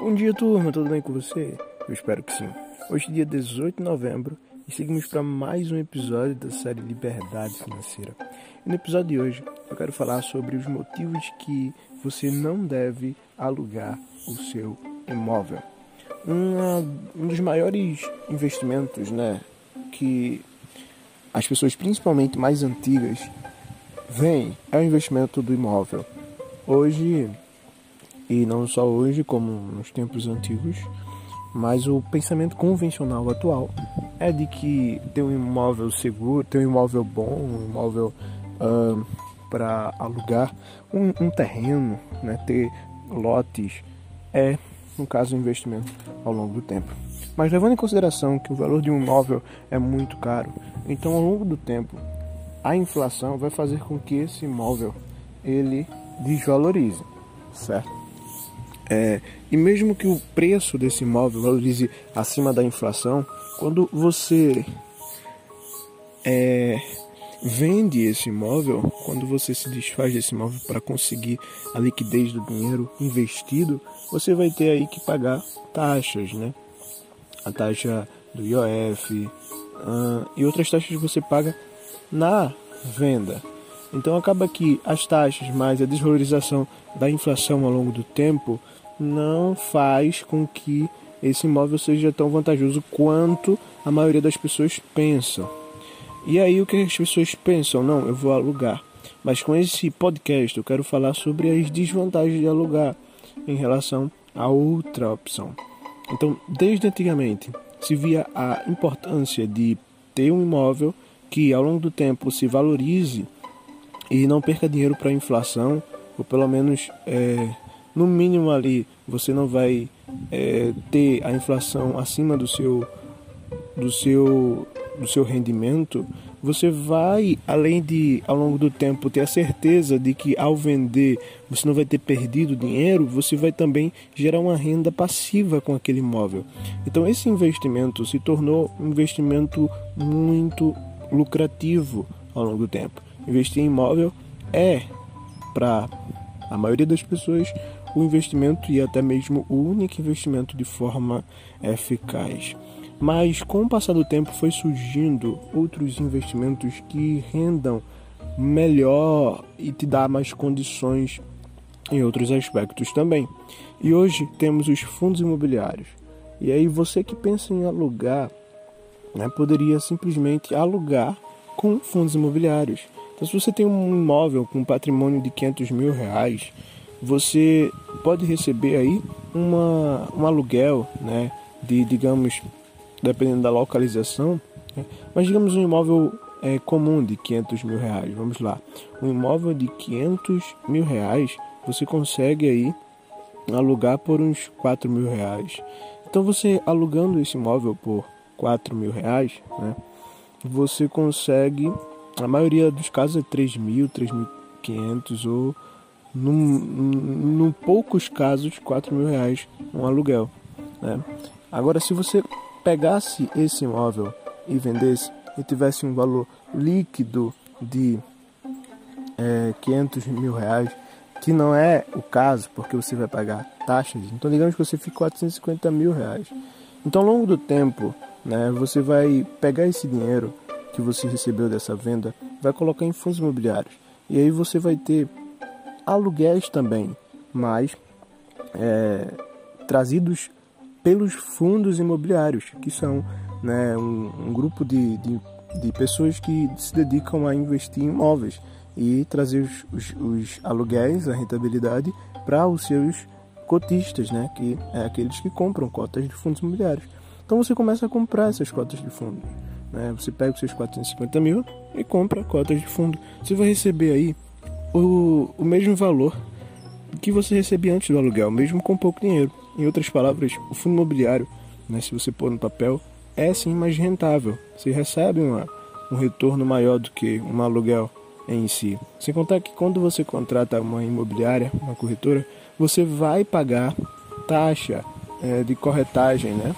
Bom dia, turma, tudo bem com você? Eu espero que sim. Hoje é dia 18 de novembro e seguimos para mais um episódio da série Liberdade Financeira. E no episódio de hoje eu quero falar sobre os motivos que você não deve alugar o seu imóvel. Uma, um dos maiores investimentos né, que as pessoas, principalmente mais antigas, veem é o investimento do imóvel. Hoje e não só hoje, como nos tempos antigos, mas o pensamento convencional atual é de que ter um imóvel seguro, ter um imóvel bom, um imóvel uh, para alugar, um, um, terreno, né, ter lotes, é, no caso, um investimento ao longo do tempo. Mas levando em consideração que o valor de um imóvel é muito caro, então ao longo do tempo a inflação vai fazer com que esse imóvel ele desvalorize, certo? É, e mesmo que o preço desse imóvel valorize acima da inflação, quando você é, vende esse imóvel, quando você se desfaz desse imóvel para conseguir a liquidez do dinheiro investido, você vai ter aí que pagar taxas, né? A taxa do IOF uh, e outras taxas que você paga na venda. Então acaba que as taxas mais a desvalorização da inflação ao longo do tempo não faz com que esse imóvel seja tão vantajoso quanto a maioria das pessoas pensam. E aí o que as pessoas pensam? Não, eu vou alugar. Mas com esse podcast eu quero falar sobre as desvantagens de alugar em relação a outra opção. Então, desde antigamente se via a importância de ter um imóvel que ao longo do tempo se valorize e não perca dinheiro para a inflação, ou pelo menos é, no mínimo ali você não vai é, ter a inflação acima do seu do seu do seu rendimento. Você vai além de ao longo do tempo ter a certeza de que ao vender você não vai ter perdido dinheiro você vai também gerar uma renda passiva com aquele imóvel. Então esse investimento se tornou um investimento muito lucrativo ao longo do tempo. Investir em imóvel é para a maioria das pessoas o investimento e até mesmo o único investimento de forma eficaz. Mas com o passar do tempo foi surgindo outros investimentos que rendam melhor e te dá mais condições em outros aspectos também. E hoje temos os fundos imobiliários. E aí você que pensa em alugar, né, poderia simplesmente alugar com fundos imobiliários. Então se você tem um imóvel com patrimônio de 500 mil reais, você pode receber aí uma, um aluguel, né, de digamos, dependendo da localização, né, mas digamos um imóvel é, comum de 500 mil reais, vamos lá, um imóvel de 500 mil reais você consegue aí alugar por uns 4 mil reais. Então você alugando esse imóvel por 4 mil reais, né, você consegue, a maioria dos casos é 3 mil, 3.500 ou num, poucos casos, 4 mil reais um aluguel. Né? Agora, se você pegasse esse imóvel e vendesse e tivesse um valor líquido de é, 500 mil reais, que não é o caso, porque você vai pagar taxas, então digamos que você fica 450 mil reais. Então, ao longo do tempo, né, você vai pegar esse dinheiro que você recebeu dessa venda, vai colocar em fundos imobiliários. E aí você vai ter aluguéis também, mas é, trazidos pelos fundos imobiliários, que são né, um, um grupo de, de, de, pessoas que se dedicam a investir em imóveis e trazer os, os, os aluguéis, a rentabilidade, para os seus cotistas, né, que é aqueles que compram cotas de fundos imobiliários. Então você começa a comprar essas cotas de fundo. Né? Você pega os seus 450 mil e compra cotas de fundo. Você vai receber aí o, o mesmo valor que você recebia antes do aluguel, mesmo com pouco dinheiro. Em outras palavras, o fundo imobiliário, né, se você pôr no papel, é sim mais rentável. Você recebe uma, um retorno maior do que um aluguel em si. Sem contar que quando você contrata uma imobiliária, uma corretora, você vai pagar taxa é, de corretagem né,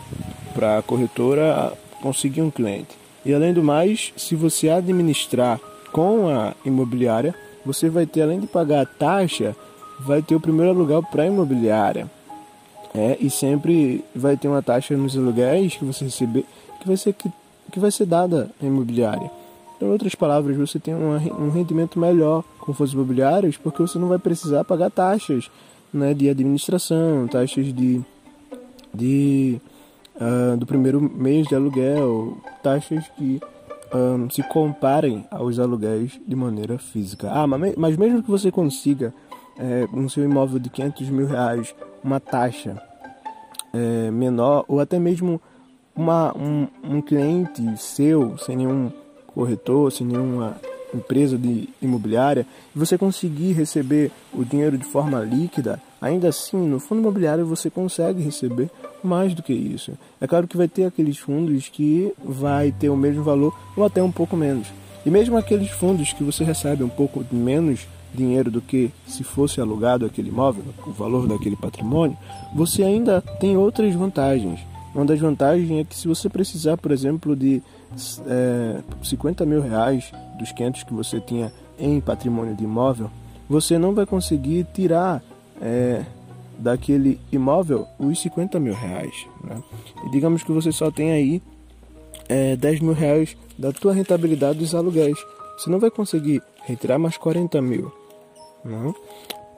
para a corretora conseguir um cliente. E além do mais, se você administrar com a imobiliária, você vai ter, além de pagar a taxa, vai ter o primeiro aluguel para a imobiliária. É, e sempre vai ter uma taxa nos aluguéis que você receber que vai ser que, que vai ser dada à imobiliária. Em outras palavras, você tem um rendimento melhor com fundos imobiliários porque você não vai precisar pagar taxas né, de administração, taxas de, de uh, do primeiro mês de aluguel, taxas que um, se comparem aos aluguéis de maneira física. Ah, mas, mas mesmo que você consiga é, no seu imóvel de 500 mil reais uma taxa é, menor ou até mesmo uma, um, um cliente seu sem nenhum corretor, sem nenhuma empresa de imobiliária, e você conseguir receber o dinheiro de forma líquida, ainda assim, no fundo imobiliário você consegue receber mais do que isso. É claro que vai ter aqueles fundos que vai ter o mesmo valor ou até um pouco menos. E mesmo aqueles fundos que você recebe um pouco menos dinheiro do que se fosse alugado aquele imóvel, o valor daquele patrimônio, você ainda tem outras vantagens. Uma das vantagens é que se você precisar, por exemplo, de é, 50 mil reais dos 500 que você tinha em patrimônio de imóvel, você não vai conseguir tirar é, daquele imóvel os 50 mil reais. Né? E digamos que você só tem aí é, 10 mil reais da tua rentabilidade dos aluguéis. Você não vai conseguir retirar mais 40 mil. Não?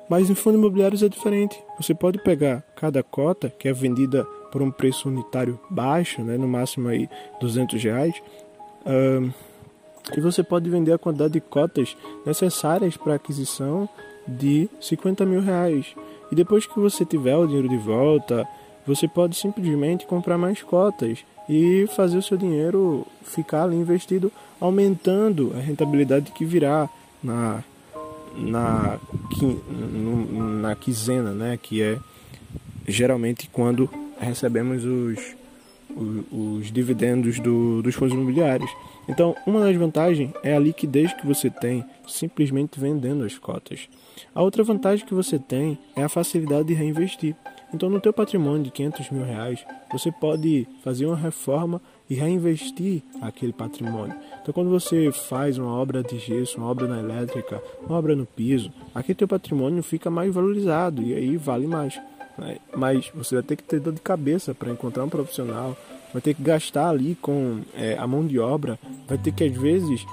Mas em fundos imobiliários é diferente. Você pode pegar cada cota que é vendida por um preço unitário baixo, né, no máximo aí 200 reais, uh, e você pode vender a quantidade de cotas necessárias para aquisição de 50 mil reais. E depois que você tiver o dinheiro de volta, você pode simplesmente comprar mais cotas e fazer o seu dinheiro ficar ali investido, aumentando a rentabilidade que virá na na na quinzena, né, que é geralmente quando recebemos os, os, os dividendos do, dos fundos imobiliários. Então, uma das vantagens é a liquidez que você tem simplesmente vendendo as cotas. A outra vantagem que você tem é a facilidade de reinvestir. Então, no teu patrimônio de 500 mil reais, você pode fazer uma reforma e reinvestir aquele patrimônio. Então, quando você faz uma obra de gesso, uma obra na elétrica, uma obra no piso, aquele teu patrimônio fica mais valorizado e aí vale mais. Né? Mas você vai ter que ter dor de cabeça para encontrar um profissional, vai ter que gastar ali com é, a mão de obra, vai ter que às vezes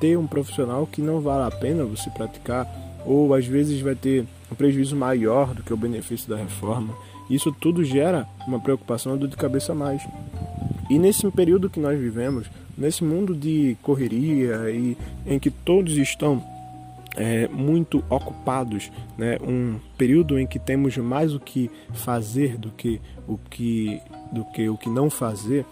ter um profissional que não vale a pena você praticar, ou às vezes vai ter um prejuízo maior do que o benefício da reforma. Isso tudo gera uma preocupação, uma dor de cabeça a mais. E nesse período que nós vivemos, nesse mundo de correria e em que todos estão é, muito ocupados, né? um período em que temos mais o que fazer do que o que, do que, o que não fazer,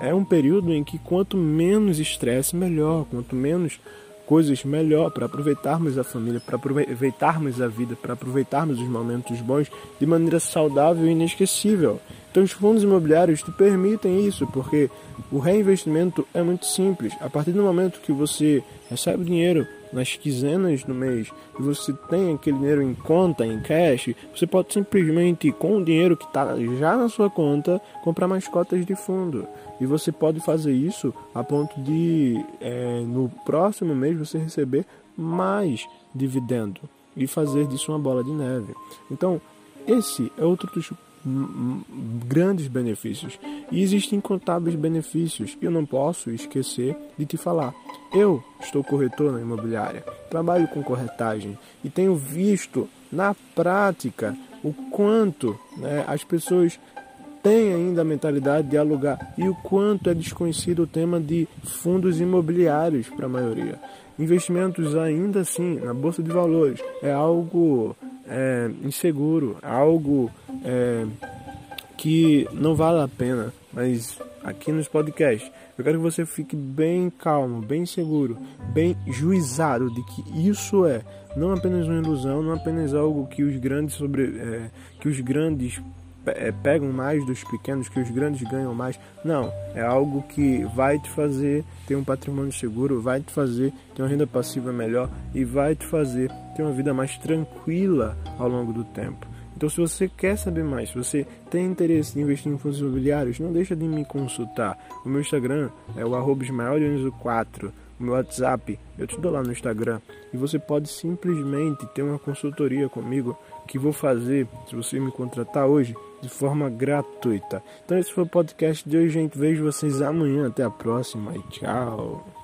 é um período em que quanto menos estresse, melhor, quanto menos coisas, melhor, para aproveitarmos a família, para aproveitarmos a vida, para aproveitarmos os momentos bons de maneira saudável e inesquecível. Então, os fundos imobiliários te permitem isso, porque o reinvestimento é muito simples. A partir do momento que você recebe dinheiro nas quinzenas do mês e você tem aquele dinheiro em conta, em cash, você pode simplesmente, com o dinheiro que está já na sua conta, comprar mais cotas de fundo. E você pode fazer isso a ponto de, é, no próximo mês, você receber mais dividendo e fazer disso uma bola de neve. Então, esse é outro dos grandes benefícios. E existem incontáveis benefícios. Eu não posso esquecer de te falar. Eu estou corretor na imobiliária, trabalho com corretagem e tenho visto na prática o quanto né, as pessoas têm ainda a mentalidade de alugar e o quanto é desconhecido o tema de fundos imobiliários para a maioria. Investimentos ainda assim na bolsa de valores é algo é, inseguro, algo é, que não vale a pena. Mas aqui nos podcasts, eu quero que você fique bem calmo, bem seguro, bem juizado de que isso é não apenas uma ilusão, não apenas algo que os grandes sobre, é, que os grandes é, pegam mais dos pequenos, que os grandes ganham mais. Não, é algo que vai te fazer ter um patrimônio seguro, vai te fazer ter uma renda passiva melhor e vai te fazer ter uma vida mais tranquila ao longo do tempo. Então, se você quer saber mais, se você tem interesse em investir em fundos imobiliários, não deixa de me consultar. O meu Instagram é o arroba 4 o meu WhatsApp, eu te dou lá no Instagram. E você pode simplesmente ter uma consultoria comigo que vou fazer, se você me contratar hoje, de forma gratuita. Então esse foi o podcast de hoje, gente. Vejo vocês amanhã. Até a próxima e tchau.